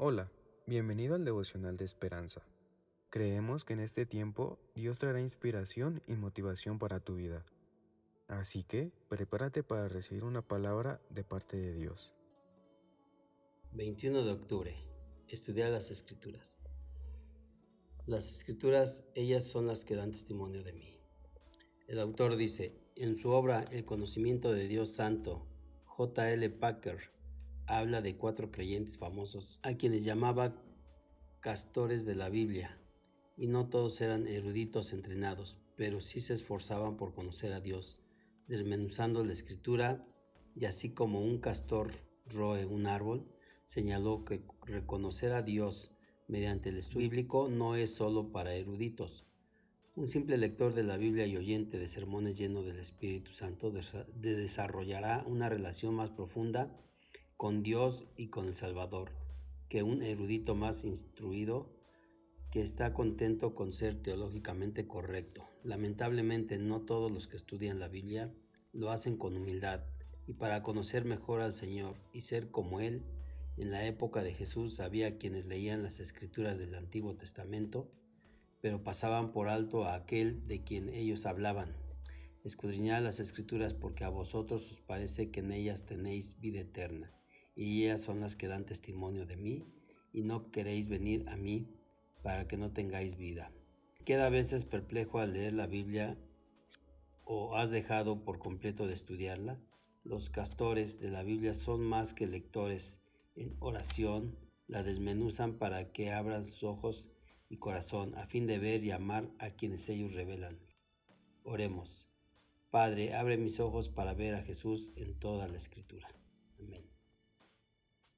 Hola, bienvenido al devocional de esperanza. Creemos que en este tiempo Dios traerá inspiración y motivación para tu vida. Así que prepárate para recibir una palabra de parte de Dios. 21 de octubre. Estudiar las escrituras. Las escrituras, ellas son las que dan testimonio de mí. El autor dice, en su obra El conocimiento de Dios Santo, J. L. Packer habla de cuatro creyentes famosos a quienes llamaba castores de la Biblia, y no todos eran eruditos entrenados, pero sí se esforzaban por conocer a Dios, desmenuzando la escritura, y así como un castor roe un árbol, señaló que reconocer a Dios mediante el estudio bíblico no es solo para eruditos. Un simple lector de la Biblia y oyente de sermones lleno del Espíritu Santo desarrollará una relación más profunda con Dios y con el Salvador, que un erudito más instruido que está contento con ser teológicamente correcto. Lamentablemente no todos los que estudian la Biblia lo hacen con humildad y para conocer mejor al Señor y ser como Él, en la época de Jesús había quienes leían las escrituras del Antiguo Testamento, pero pasaban por alto a aquel de quien ellos hablaban. Escudriñad las escrituras porque a vosotros os parece que en ellas tenéis vida eterna y ellas son las que dan testimonio de mí, y no queréis venir a mí para que no tengáis vida. Queda a veces perplejo al leer la Biblia o has dejado por completo de estudiarla. Los castores de la Biblia son más que lectores en oración, la desmenuzan para que abran sus ojos y corazón a fin de ver y amar a quienes ellos revelan. Oremos. Padre, abre mis ojos para ver a Jesús en toda la escritura. Amén.